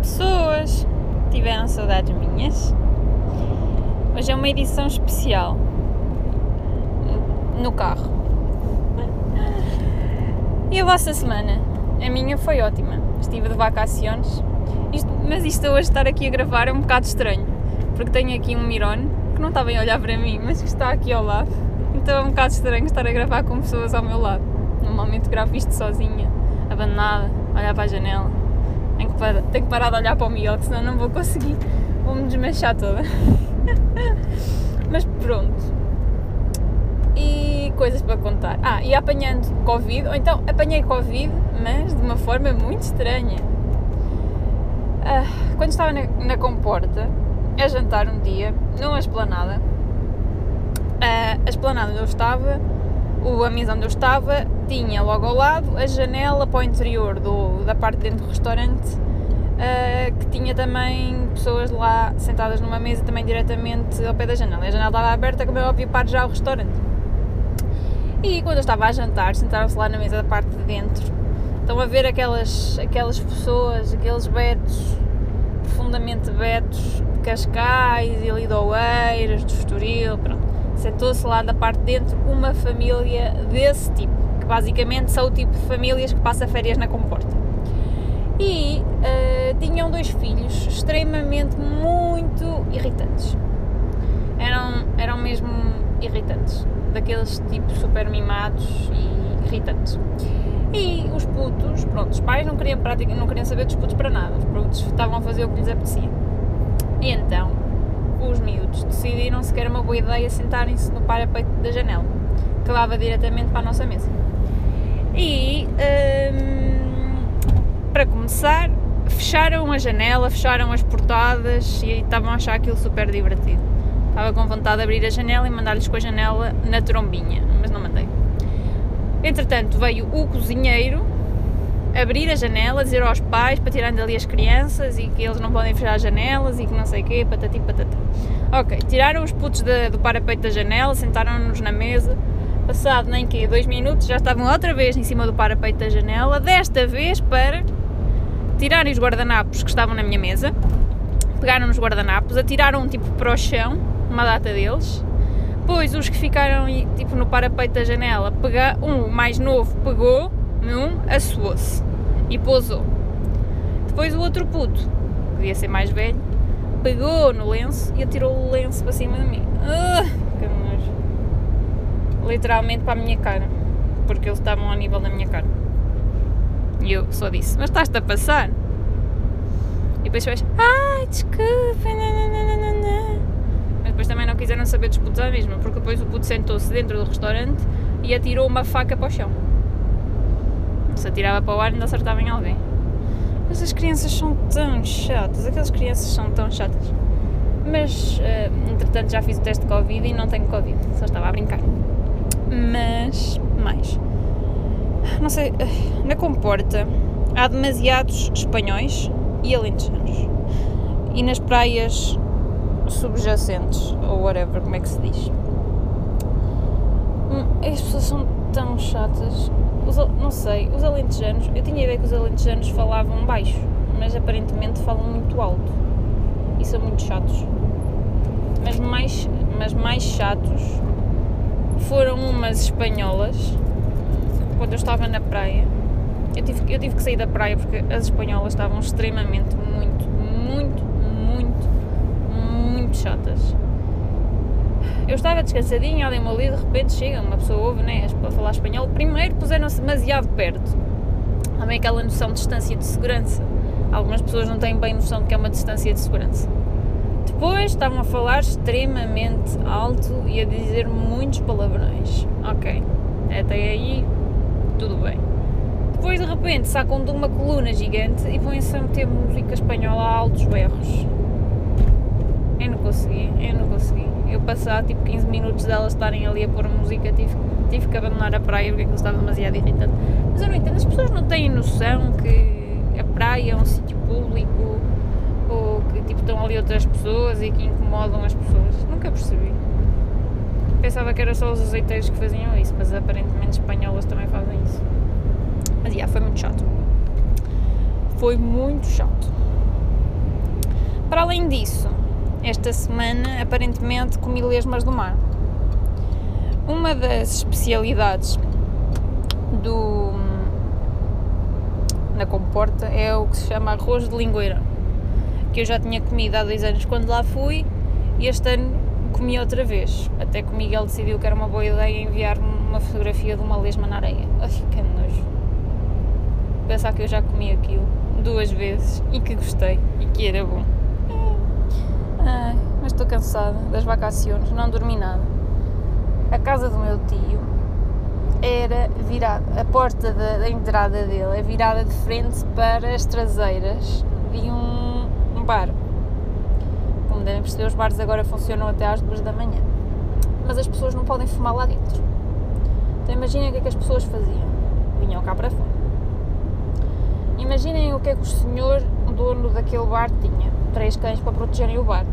pessoas, tiveram saudades minhas. Hoje é uma edição especial no carro. E a vossa semana? A minha foi ótima. Estive de vacaciones, isto, mas isto hoje estar aqui a gravar é um bocado estranho, porque tenho aqui um Mirone que não está bem a olhar para mim, mas que está aqui ao lado. Então é um bocado estranho estar a gravar com pessoas ao meu lado. Normalmente gravo isto sozinha, abandonada, olhar para a janela que, parar, tenho que parar de olhar para o Miguel, senão não vou conseguir, vou-me desmanchar toda. Mas pronto. E coisas para contar. Ah, e apanhando Covid, ou então apanhei Covid, mas de uma forma muito estranha. Ah, quando estava na, na comporta, a jantar um dia, numa esplanada, ah, a esplanada onde eu estava, o, mesa onde eu estava, tinha logo ao lado a janela para o interior do, da parte dentro do restaurante, uh, que tinha também pessoas lá sentadas numa mesa também diretamente ao pé da janela. A janela estava aberta, como é óbvio, para já o restaurante. E quando eu estava a jantar, sentaram-se lá na mesa da parte de dentro. Estão a ver aquelas, aquelas pessoas, aqueles betos, profundamente betos, de Cascais e ali de Oeiras, de Estoril, pronto. Sentou-se lá da parte de dentro uma família desse tipo basicamente são o tipo de famílias que passa férias na comporta. E uh, tinham dois filhos extremamente muito irritantes. Eram, eram mesmo irritantes, daqueles tipos super mimados e irritantes. E os putos, pronto, os pais não queriam, prática, não queriam saber dos putos para nada, os putos estavam a fazer o que lhes apetecia. E então, os miúdos decidiram se que era uma boa ideia sentarem-se no parapeito da janela, que dava diretamente para a nossa mesa. E um, para começar, fecharam a janela, fecharam as portadas e estavam a achar aquilo super divertido. Estava com vontade de abrir a janela e mandar-lhes com a janela na trombinha, mas não mandei. Entretanto, veio o cozinheiro abrir a janela, dizer aos pais para tirar dali as crianças e que eles não podem fechar as janelas e que não sei o quê, patati patata. Ok, tiraram os putos de, do parapeito da janela, sentaram-nos na mesa Passado nem que dois minutos já estavam outra vez em cima do parapeito da janela, desta vez para tirarem os guardanapos que estavam na minha mesa, pegaram os guardanapos, atiraram tipo para o chão, uma data deles, depois os que ficaram tipo no parapeito da janela, pega, um mais novo pegou num, assoou-se e pousou. Depois o outro puto, que devia ser mais velho, pegou no lenço e atirou o lenço para cima de mim. Uh, literalmente para a minha cara, porque eles estavam ao nível da minha cara. E eu só disse: Mas estás-te a passar? E depois fez: Ai, desculpa, nananana. Mas depois também não quiseram saber dos putos à mesma, porque depois o puto sentou-se dentro do restaurante e atirou uma faca para o chão. Se atirava para o ar, ainda acertava em alguém. Mas as crianças são tão chatas, aquelas crianças são tão chatas. Mas, uh, entretanto, já fiz o teste de Covid e não tenho Covid, só estava a brincar mas mais. Não sei, na comporta há demasiados espanhóis e alentejanos. E nas praias subjacentes, ou whatever, como é que se diz. Hum, as pessoas são tão chatas. Os, não sei, os alentejanos, eu tinha a ideia que os alentejanos falavam baixo, mas aparentemente falam muito alto. E são muito chatos. Mas mais, mas mais chatos foram umas espanholas quando eu estava na praia. Eu tive, eu tive que sair da praia porque as espanholas estavam extremamente, muito, muito, muito, muito chatas. Eu estava descansadinha, ali ali, de repente chega uma pessoa ouve, né, para falar espanhol. Primeiro puseram-se demasiado perto. Também aquela noção de distância de segurança. Algumas pessoas não têm bem noção de que é uma distância de segurança. Depois estavam a falar extremamente alto e a dizer muitos palavrões. Ok, até aí tudo bem. Depois de repente sacam de uma coluna gigante e põem-se a meter música espanhola a altos berros. Eu não consegui, eu não consegui. Eu passar tipo 15 minutos delas estarem ali a pôr música, tive, tive que abandonar a praia porque aquilo estava demasiado irritante. Mas eu não entendo, as pessoas não têm noção que a praia é um sítio público ou que tipo, estão ali outras pessoas e que incomodam as pessoas. Nunca percebi. Pensava que era só os azeiteiros que faziam isso, mas aparentemente espanholas também fazem isso. Mas yeah, foi muito chato. Foi muito chato. Para além disso, esta semana aparentemente comi lesmas do mar. Uma das especialidades do na comporta é o que se chama arroz de lingueira que eu já tinha comido há dois anos quando lá fui e este ano comi outra vez. Até que o Miguel decidiu que era uma boa ideia enviar-me uma fotografia de uma lesma na areia. Ai que nojo. Pensar que eu já comi aquilo duas vezes e que gostei e que era bom. Ai, mas estou cansada das vacações, não dormi nada. A casa do meu tio era virada, a porta da, da, entrada dele é virada de frente para as traseiras de um, um bar. Como devem perceber, os bares agora funcionam até às duas da manhã. Mas as pessoas não podem fumar lá dentro. Então imaginem o que é que as pessoas faziam. Vinham cá para fora. Imaginem o que é que o senhor, dono daquele bar, tinha. Três cães para protegerem o bar.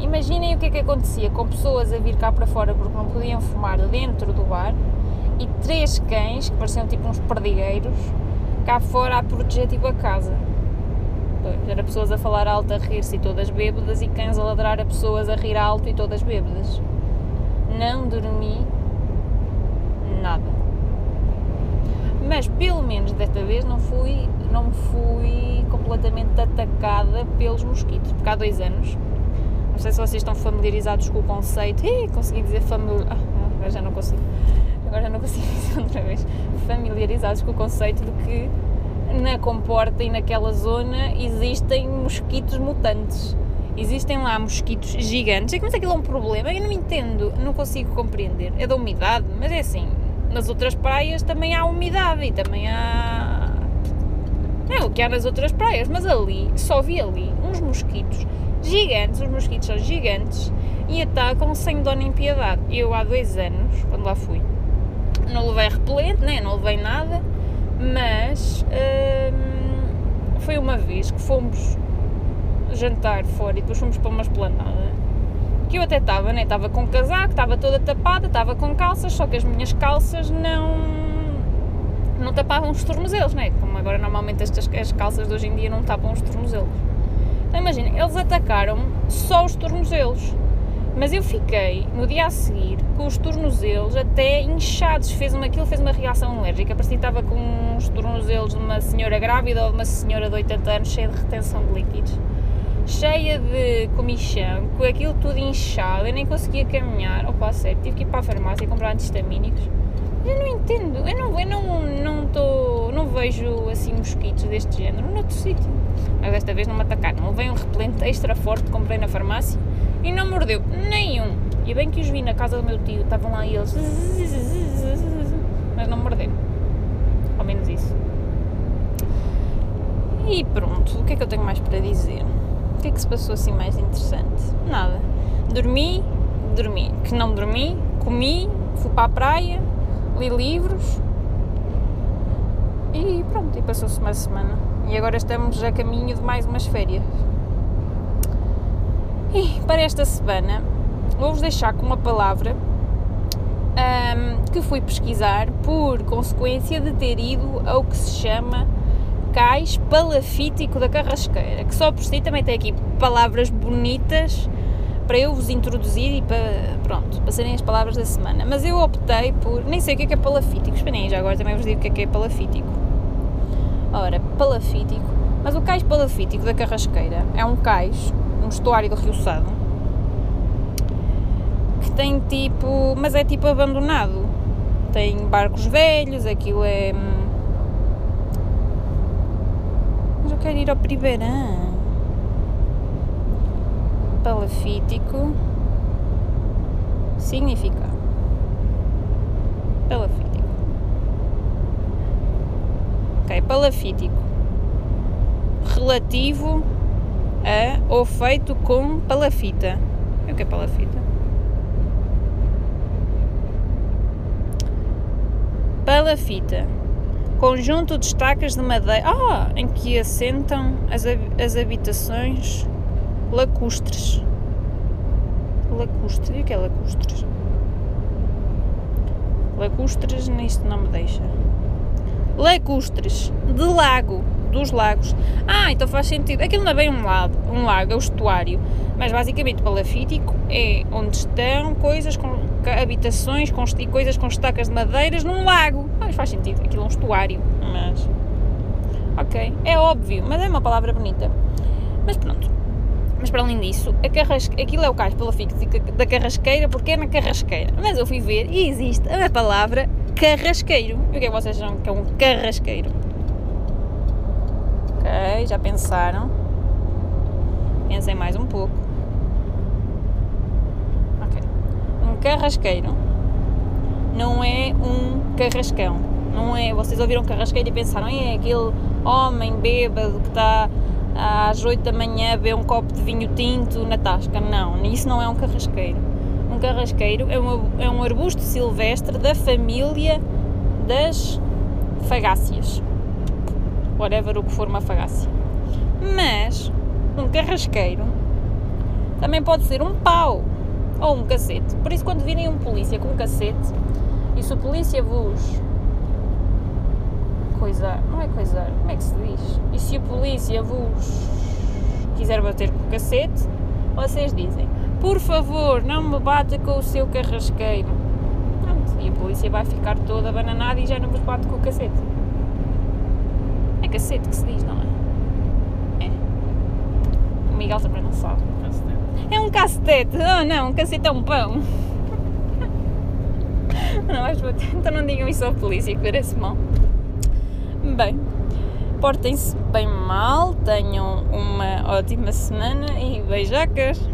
Imaginem o que é que acontecia com pessoas a vir cá para fora porque não podiam fumar dentro do bar e três cães, que pareciam tipo uns perdigueiros, cá fora a proteger tipo a casa. Era pessoas a falar alto, a rir-se e todas bêbadas, e cães a ladrar a pessoas a rir alto e todas bêbadas. Não dormi nada. Mas pelo menos desta vez não fui, não fui completamente atacada pelos mosquitos, porque há dois anos, não sei se vocês estão familiarizados com o conceito, Ih, consegui dizer familiar, ah, já não consigo agora não consigo dizer outra vez, familiarizados com o conceito de que na comporta e naquela zona existem mosquitos mutantes. Existem lá mosquitos gigantes. É mas aquilo é um problema, eu não entendo, não consigo compreender. É da umidade, mas é assim, nas outras praias também há umidade e também há. É o que há nas outras praias, mas ali, só vi ali uns mosquitos gigantes, os mosquitos são gigantes e atacam sem dó nem piedade. Eu há dois anos, quando lá fui, não levei repelente, né? não levei nada, mas hum, foi uma vez que fomos jantar fora e depois fomos para uma esplanada que eu até estava, né? Estava com casaco, estava toda tapada, estava com calças, só que as minhas calças não não tapavam os tornozelos, né? Como agora normalmente estas as calças de hoje em dia não tapam os tornozelos. Então imagina, eles atacaram só os tornozelos. Mas eu fiquei, no dia a seguir, com os tornozelos até inchados. Fez-me aquilo, fez uma reação alérgica. Parecia que estava com os tornozelos de uma senhora grávida ou de uma senhora de 80 anos, cheia de retenção de líquidos. Cheia de comichão, com aquilo tudo inchado. Eu nem conseguia caminhar. Opa, sério, tive que ir para a farmácia e comprar antihistamínicos. Eu não entendo, eu não, eu não, não, tô, não vejo assim mosquitos deste género noutro sítio. Mas desta vez não me atacaram. Veio um repelente extra forte que comprei na farmácia e não mordeu nenhum. E bem que os vi na casa do meu tio, estavam lá eles, mas não morderam. Ao menos isso. E pronto, o que é que eu tenho mais para dizer? O que é que se passou assim mais interessante? Nada. Dormi, dormi. Que não dormi, comi, fui para a praia, li livros e pronto, e passou-se uma semana. E agora estamos a caminho de mais umas férias. E para esta semana vou-vos deixar com uma palavra um, que fui pesquisar por consequência de ter ido ao que se chama cais palafítico da carrasqueira, que só por si também tem aqui palavras bonitas para eu vos introduzir e para, pronto, para serem as palavras da semana. Mas eu optei por, nem sei o que é, que é palafítico, esperem já agora também vos digo o que é que é palafítico. Ora, palafítico, mas o cais palafítico da carrasqueira é um cais um estuário do Rio Sado que tem tipo. mas é tipo abandonado. Tem barcos velhos, aquilo é. Hum, mas eu quero ir ao Pribeirão. Palafítico significa palafítico. Ok, palafítico relativo a ou feito com palafita. O que é palafita? Palafita. Conjunto de estacas de madeira. Ah! Em que assentam as, as habitações lacustres. Lacustres. E o que é lacustres? Lacustres, nisto não me deixa. Lacustres. De lago. dos lagos. Ah, então faz sentido. Aquilo não é bem um lago, um lago é o estuário. Mas basicamente palafítico é onde estão coisas com habitações com, e coisas com estacas de madeiras num lago. Ah, mas faz sentido, aquilo é um estuário. Mas. Ok, é óbvio, mas é uma palavra bonita. Mas pronto. Mas para além disso, a carrasque... aquilo é o cais palafítico da carrasqueira porque é na carrasqueira. Mas eu fui ver e existe a palavra carrasqueiro. O que é que vocês acham que é um carrasqueiro? Ok, já pensaram? Pensem mais um pouco. Ok. Um carrasqueiro não é um carrascão. Não é. Vocês ouviram carrasqueiro e pensaram, é aquele homem bêbado que está às 8 da manhã a beber um copo de vinho tinto na tasca. Não, isso não é um carrasqueiro. Um carrasqueiro é um, é um arbusto silvestre da família das fagáceas. Whatever o que for uma fagácea. Mas um carrasqueiro também pode ser um pau ou um cacete. Por isso, quando virem um polícia com um cacete e se o polícia vos coisar, não é coisar, como é que se diz? E se a polícia vos quiser bater com o cacete, vocês dizem: Por favor, não me bata com o seu carrasqueiro. Pronto, e a polícia vai ficar toda bananada e já não vos bate com o cacete. É cacete que se diz, não é? É. O Miguel também não sabe. É um cacete. Oh não, um cacete é um pão. não vais bater. Então não digam isso à polícia que parece mal. Bem, portem-se bem mal, tenham uma ótima semana e beijacas!